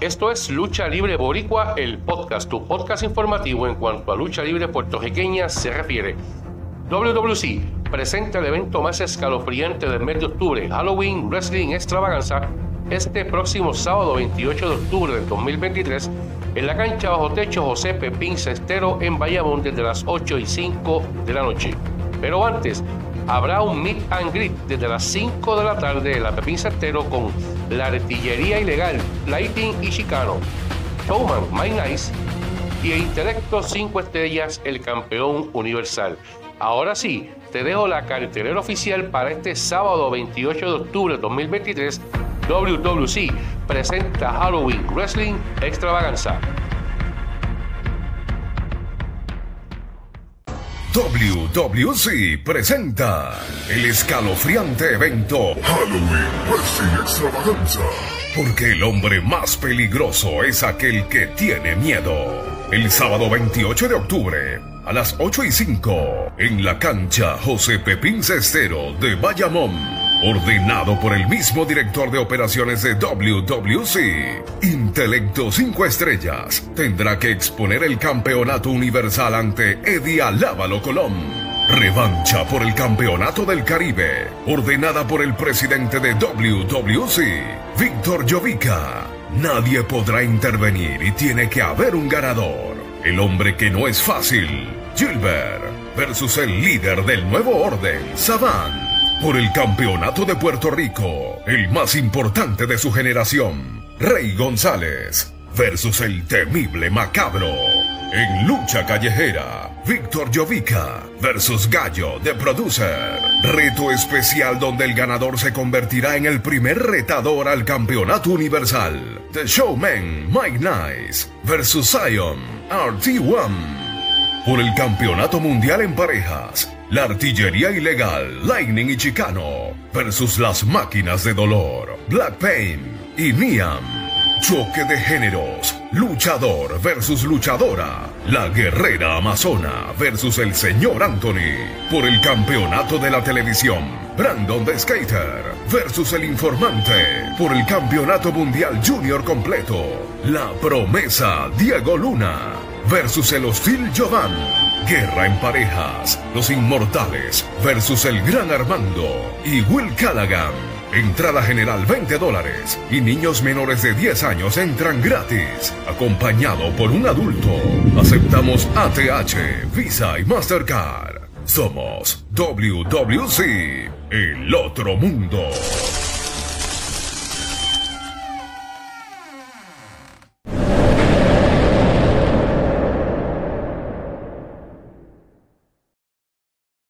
Esto es Lucha Libre Boricua, el podcast, tu podcast informativo en cuanto a lucha libre puertorriqueña se refiere. WWC presenta el evento más escalofriante del mes de octubre, Halloween Wrestling Extravaganza, este próximo sábado 28 de octubre del 2023 en la cancha bajo techo José Pepín Cestero en Bayamón desde las 8 y 5 de la noche. Pero antes, habrá un meet and greet desde las 5 de la tarde en la Pepín Cestero con la artillería ilegal, Lighting y Chicano, Showman, My Nice y el Intelecto 5 Estrellas, el campeón universal. Ahora sí, te dejo la cartelera oficial para este sábado 28 de octubre de 2023. WWC presenta Halloween Wrestling Extravaganza. WWC presenta el escalofriante evento Halloween Wrestling Extravaganza. Porque el hombre más peligroso es aquel que tiene miedo. El sábado 28 de octubre, a las 8 y 5, en la cancha José Pepín Cestero de Bayamón ordenado por el mismo director de operaciones de WWC. Intelecto 5 estrellas tendrá que exponer el campeonato universal ante Eddie Alábalo Colón. Revancha por el Campeonato del Caribe, ordenada por el presidente de WWC, Víctor Jovica. Nadie podrá intervenir y tiene que haber un ganador. El hombre que no es fácil, Gilbert, versus el líder del nuevo orden, Saban por el Campeonato de Puerto Rico, el más importante de su generación, Rey González versus el temible Macabro. En lucha callejera, Víctor Jovica versus Gallo de Producer. Reto especial donde el ganador se convertirá en el primer retador al campeonato universal. The Showman Mike Nice versus Zion RT1. Por el campeonato mundial en parejas, la artillería ilegal, Lightning y Chicano, versus las máquinas de dolor, Black Pain y Niam. Choque de géneros, luchador versus luchadora, la guerrera amazona versus el señor Anthony, por el campeonato de la televisión, Brandon the Skater versus el informante, por el campeonato mundial junior completo, la promesa Diego Luna versus el hostil Giovanni Guerra en parejas, Los Inmortales versus el Gran Armando y Will Callaghan. Entrada general 20 dólares y niños menores de 10 años entran gratis, acompañado por un adulto. Aceptamos ATH, Visa y Mastercard. Somos WWC, el otro mundo.